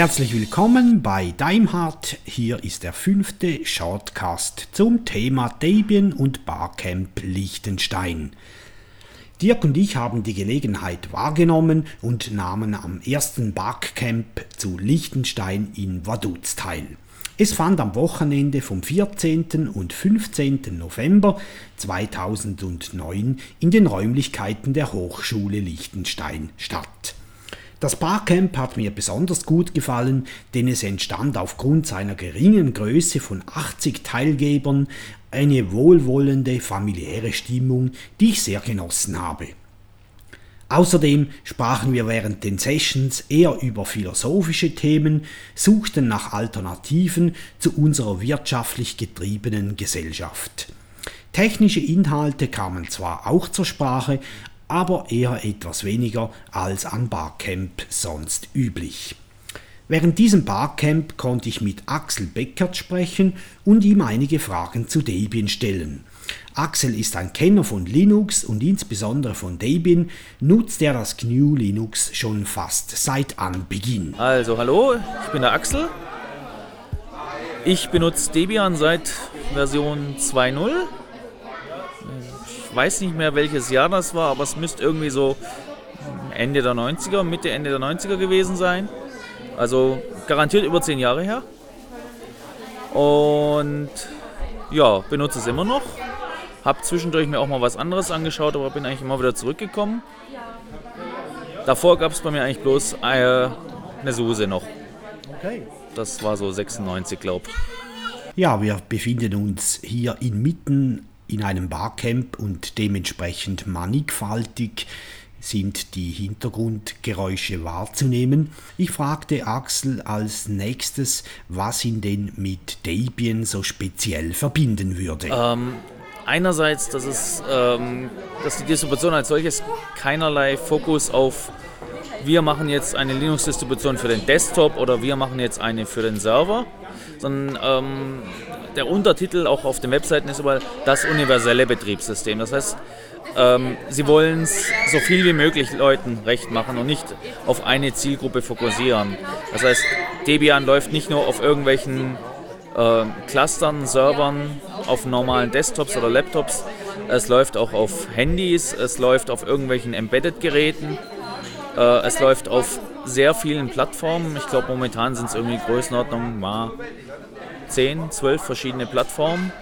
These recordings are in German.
Herzlich willkommen bei Daimhardt. Hier ist der fünfte Shortcast zum Thema Debian und Barcamp Liechtenstein. Dirk und ich haben die Gelegenheit wahrgenommen und nahmen am ersten Barcamp zu Liechtenstein in Vaduz teil. Es fand am Wochenende vom 14. und 15. November 2009 in den Räumlichkeiten der Hochschule Liechtenstein statt. Das Barcamp hat mir besonders gut gefallen, denn es entstand aufgrund seiner geringen Größe von 80 Teilgebern eine wohlwollende familiäre Stimmung, die ich sehr genossen habe. Außerdem sprachen wir während den Sessions eher über philosophische Themen, suchten nach Alternativen zu unserer wirtschaftlich getriebenen Gesellschaft. Technische Inhalte kamen zwar auch zur Sprache, aber eher etwas weniger als an Barcamp sonst üblich. Während diesem Barcamp konnte ich mit Axel Beckert sprechen und ihm einige Fragen zu Debian stellen. Axel ist ein Kenner von Linux und insbesondere von Debian, nutzt er das GNU Linux schon fast seit Anbeginn. Also hallo, ich bin der Axel. Ich benutze Debian seit Version 2.0 weiß nicht mehr welches Jahr das war, aber es müsste irgendwie so Ende der 90er, Mitte, Ende der 90er gewesen sein. Also garantiert über zehn Jahre her. Und ja, benutze es immer noch. Hab zwischendurch mir auch mal was anderes angeschaut, aber bin eigentlich immer wieder zurückgekommen. Davor gab es bei mir eigentlich bloß äh, eine Suse noch. Okay. Das war so 96, glaube ich. Ja, wir befinden uns hier inmitten in einem Barcamp und dementsprechend mannigfaltig sind die Hintergrundgeräusche wahrzunehmen. Ich fragte Axel als nächstes, was ihn denn mit Debian so speziell verbinden würde. Ähm, einerseits, dass, es, ähm, dass die Distribution als solches keinerlei Fokus auf wir machen jetzt eine Linux-Distribution für den Desktop oder wir machen jetzt eine für den Server, sondern ähm, der Untertitel auch auf den Webseiten ist überall das universelle Betriebssystem. Das heißt, ähm, sie wollen es so viel wie möglich Leuten recht machen und nicht auf eine Zielgruppe fokussieren. Das heißt, Debian läuft nicht nur auf irgendwelchen äh, Clustern, Servern, auf normalen Desktops oder Laptops. Es läuft auch auf Handys, es läuft auf irgendwelchen Embedded-Geräten, äh, es läuft auf sehr vielen Plattformen. Ich glaube, momentan sind es irgendwie Größenordnung mal 10, 12 verschiedene Plattformen.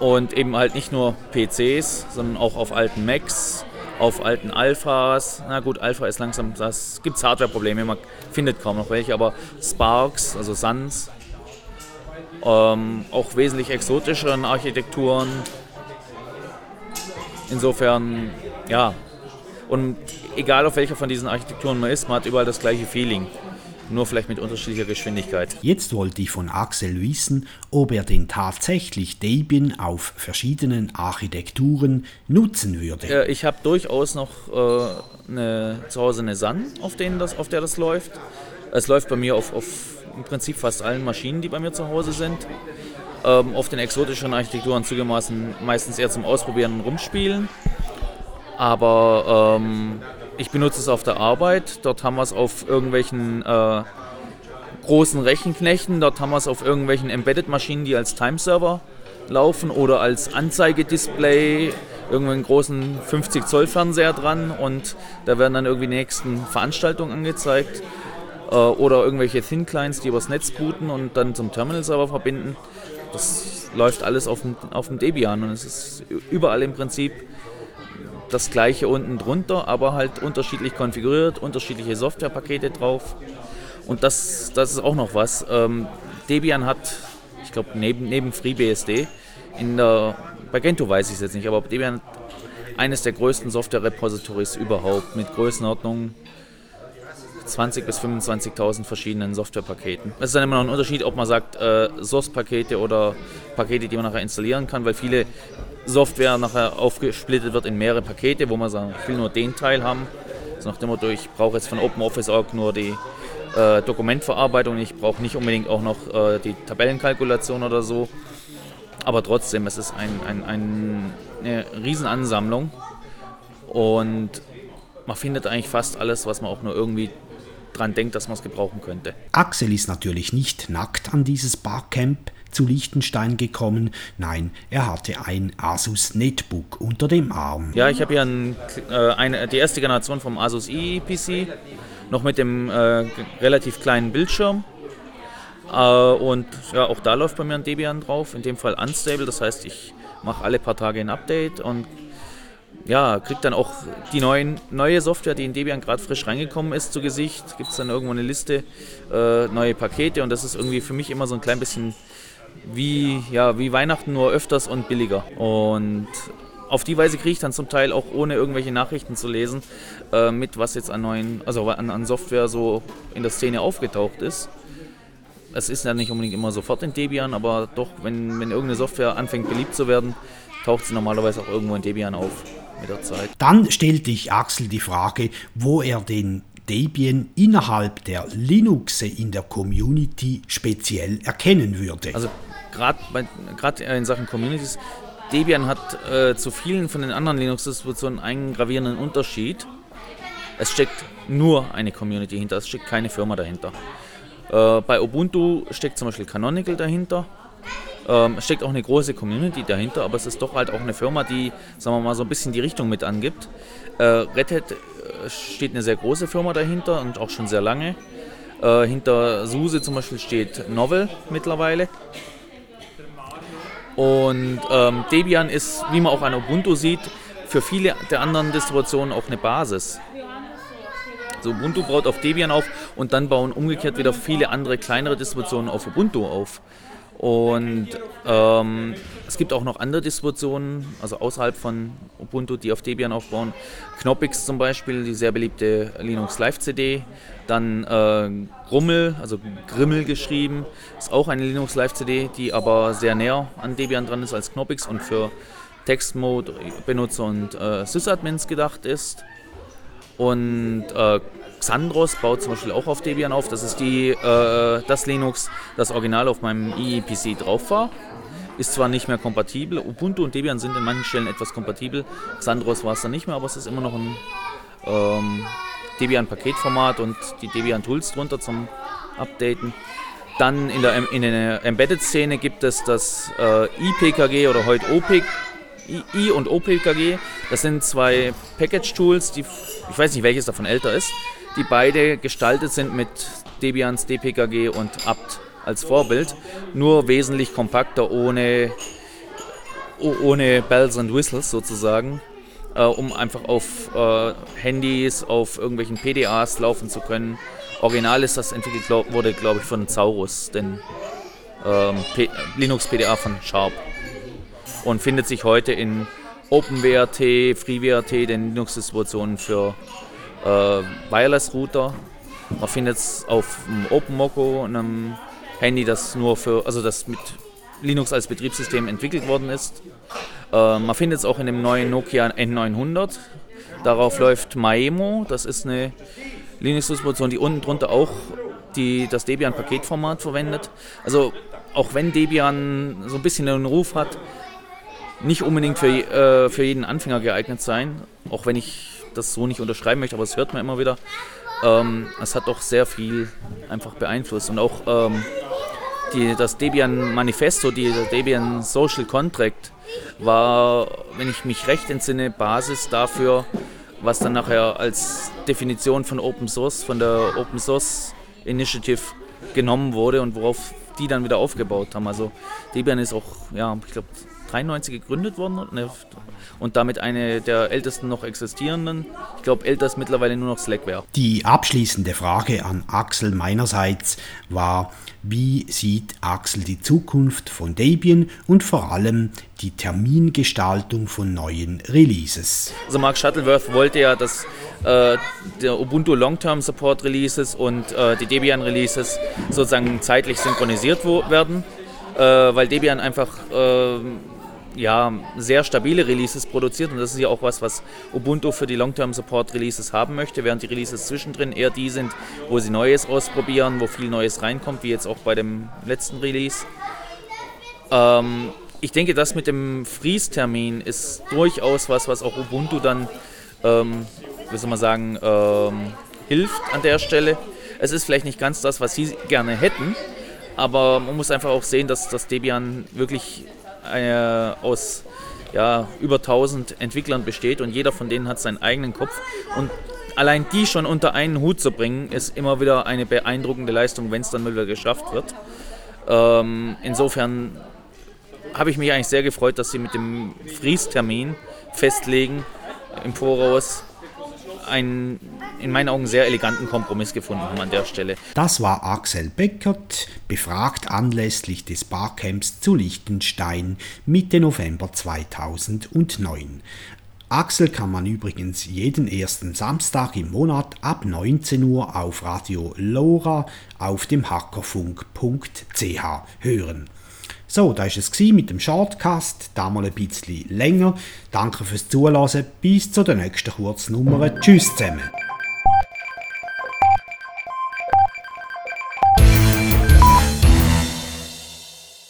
Und eben halt nicht nur PCs, sondern auch auf alten Macs, auf alten Alphas. Na gut, Alpha ist langsam, das gibt Hardware-Probleme, man findet kaum noch welche, aber Sparks, also Suns, ähm, auch wesentlich exotischeren Architekturen. Insofern, ja. Und egal auf welcher von diesen Architekturen man ist, man hat überall das gleiche Feeling nur vielleicht mit unterschiedlicher Geschwindigkeit. Jetzt wollte ich von Axel wissen, ob er denn tatsächlich Debian auf verschiedenen Architekturen nutzen würde. Ich habe durchaus noch äh, eine, zu Hause eine Sun, auf, denen das, auf der das läuft. Es läuft bei mir auf, auf im Prinzip fast allen Maschinen, die bei mir zu Hause sind. Ähm, auf den exotischen Architekturen zugemaßen meistens eher zum Ausprobieren und Rumspielen. Aber ähm, ich benutze es auf der Arbeit. Dort haben wir es auf irgendwelchen äh, großen Rechenknechten. Dort haben wir es auf irgendwelchen Embedded-Maschinen, die als Timeserver laufen oder als Anzeigedisplay irgendeinen großen 50 Zoll Fernseher dran und da werden dann irgendwie die nächsten Veranstaltungen angezeigt äh, oder irgendwelche Thin Clients, die übers Netz booten und dann zum Terminal Server verbinden. Das läuft alles auf dem, auf dem Debian und es ist überall im Prinzip das gleiche unten drunter, aber halt unterschiedlich konfiguriert, unterschiedliche Softwarepakete drauf. Und das, das ist auch noch was. Ähm, Debian hat, ich glaube, neben, neben FreeBSD, in der, bei Gentoo weiß ich es jetzt nicht, aber Debian hat eines der größten Software-Repositories überhaupt mit Größenordnung 20.000 bis 25.000 verschiedenen Softwarepaketen. Es ist dann immer noch ein Unterschied, ob man sagt äh, Source-Pakete oder Pakete, die man nachher installieren kann, weil viele Software nachher aufgesplittet wird in mehrere Pakete, wo man sagt, ich will nur den Teil haben. So nach dem Motto, ich brauche jetzt von OpenOffice.org nur die äh, Dokumentverarbeitung, ich brauche nicht unbedingt auch noch äh, die Tabellenkalkulation oder so. Aber trotzdem, es ist ein, ein, ein, eine Riesenansammlung und man findet eigentlich fast alles, was man auch nur irgendwie dran denkt, dass man es gebrauchen könnte. Axel ist natürlich nicht nackt an dieses Barcamp zu Liechtenstein gekommen. Nein, er hatte ein Asus Netbook unter dem Arm. Ja, ich habe hier ein, äh, eine, die erste Generation vom Asus EPC, noch mit dem äh, relativ kleinen Bildschirm. Äh, und ja, auch da läuft bei mir ein Debian drauf, in dem Fall unstable, das heißt, ich mache alle paar Tage ein Update und ja, kriegt dann auch die neuen, neue Software, die in Debian gerade frisch reingekommen ist, zu Gesicht. Gibt es dann irgendwo eine Liste, äh, neue Pakete und das ist irgendwie für mich immer so ein klein bisschen wie, ja, wie Weihnachten, nur öfters und billiger. Und auf die Weise kriege ich dann zum Teil auch ohne irgendwelche Nachrichten zu lesen äh, mit, was jetzt an neuen, also an, an Software so in der Szene aufgetaucht ist. Es ist ja nicht unbedingt immer sofort in Debian, aber doch, wenn, wenn irgendeine Software anfängt beliebt zu werden, taucht sie normalerweise auch irgendwo in Debian auf mit der Zeit. Dann stellte ich Axel die Frage, wo er den Debian innerhalb der Linuxe in der Community speziell erkennen würde. Also gerade in Sachen Communities, Debian hat äh, zu vielen von den anderen Linux-Distributionen einen gravierenden Unterschied. Es steckt nur eine Community hinter, es steckt keine Firma dahinter. Äh, bei Ubuntu steckt zum Beispiel Canonical dahinter. Ähm, steckt auch eine große Community dahinter, aber es ist doch halt auch eine Firma, die, sagen wir mal, so ein bisschen die Richtung mit angibt. Äh, Red Hat äh, steht eine sehr große Firma dahinter und auch schon sehr lange. Äh, hinter SUSE zum Beispiel steht Novel mittlerweile. Und ähm, Debian ist, wie man auch an Ubuntu sieht, für viele der anderen Distributionen auch eine Basis. Also Ubuntu baut auf Debian auf und dann bauen umgekehrt wieder viele andere kleinere Distributionen auf Ubuntu auf. Und ähm, es gibt auch noch andere Distributionen, also außerhalb von Ubuntu, die auf Debian aufbauen. Knoppix zum Beispiel, die sehr beliebte Linux Live CD. Dann äh, Grummel, also Grimmel geschrieben, ist auch eine Linux Live CD, die aber sehr näher an Debian dran ist als Knoppix und für Textmode-Benutzer und äh, Sysadmins gedacht ist. Und äh, Xandros baut zum Beispiel auch auf Debian auf. Das ist die, äh, das Linux, das original auf meinem EEPC drauf war. Ist zwar nicht mehr kompatibel, Ubuntu und Debian sind in manchen Stellen etwas kompatibel. Xandros war es dann nicht mehr, aber es ist immer noch ein ähm, Debian-Paketformat und die Debian-Tools drunter zum Updaten. Dann in der, in der Embedded-Szene gibt es das äh, IPKG oder heute OPIC, I und OPKG. Das sind zwei Package-Tools, die ich weiß nicht, welches davon älter ist die beide gestaltet sind mit Debians DPKG und apt als Vorbild, nur wesentlich kompakter, ohne, ohne Bells and Whistles sozusagen, äh, um einfach auf äh, Handys, auf irgendwelchen PDAs laufen zu können. Original ist das entwickelt, glaub, wurde glaube ich von Zaurus, den ähm, Linux PDA von Sharp und findet sich heute in OpenWrt, FreeWrt, den Linux-Distributionen für äh, Wireless-Router. Man findet es auf dem OpenMoko, einem Handy, das nur für, also das mit Linux als Betriebssystem entwickelt worden ist. Äh, man findet es auch in dem neuen Nokia N900. Darauf läuft Maemo, das ist eine Linux-Distribution, die unten drunter auch die, das Debian-Paketformat verwendet. Also auch wenn Debian so ein bisschen einen Ruf hat, nicht unbedingt für, äh, für jeden Anfänger geeignet sein, auch wenn ich das so nicht unterschreiben möchte, aber es hört man immer wieder. Ähm, es hat doch sehr viel einfach beeinflusst und auch ähm, die, das Debian Manifesto, die, der Debian Social Contract war, wenn ich mich recht entsinne, Basis dafür, was dann nachher als Definition von Open Source, von der Open Source Initiative genommen wurde und worauf die dann wieder aufgebaut haben. Also Debian ist auch, ja, ich glaube, 93 gegründet worden und damit eine der ältesten noch existierenden. Ich glaube, älter ist mittlerweile nur noch Slackware. Die abschließende Frage an Axel meinerseits war, wie sieht Axel die Zukunft von Debian und vor allem die Termingestaltung von neuen Releases? Also Mark Shuttleworth wollte ja, dass äh, der Ubuntu Long-Term Support Releases und äh, die Debian Releases sozusagen zeitlich synchronisiert werden, äh, weil Debian einfach äh, ja, sehr stabile Releases produziert und das ist ja auch was, was Ubuntu für die Long-Term-Support-Releases haben möchte, während die Releases zwischendrin eher die sind, wo sie Neues ausprobieren, wo viel Neues reinkommt, wie jetzt auch bei dem letzten Release. Ähm, ich denke, das mit dem Freeze-Termin ist durchaus was, was auch Ubuntu dann, ähm, wie soll man sagen, ähm, hilft an der Stelle. Es ist vielleicht nicht ganz das, was sie gerne hätten, aber man muss einfach auch sehen, dass das Debian wirklich aus ja, über 1000 Entwicklern besteht und jeder von denen hat seinen eigenen Kopf. Und allein die schon unter einen Hut zu bringen, ist immer wieder eine beeindruckende Leistung, wenn es dann mal wieder geschafft wird. Ähm, insofern habe ich mich eigentlich sehr gefreut, dass sie mit dem Fries-Termin festlegen im Voraus einen in meinen Augen sehr eleganten Kompromiss gefunden haben an der Stelle. Das war Axel Beckert, befragt anlässlich des Barcamps zu Liechtenstein Mitte November 2009. Axel kann man übrigens jeden ersten Samstag im Monat ab 19 Uhr auf Radio Lora auf dem hackerfunk.ch hören. So, da ist es mit dem Shortcast, da mal ein bisschen länger. Danke fürs Zuhören, bis zur nächsten Kurznummer. Tschüss zusammen.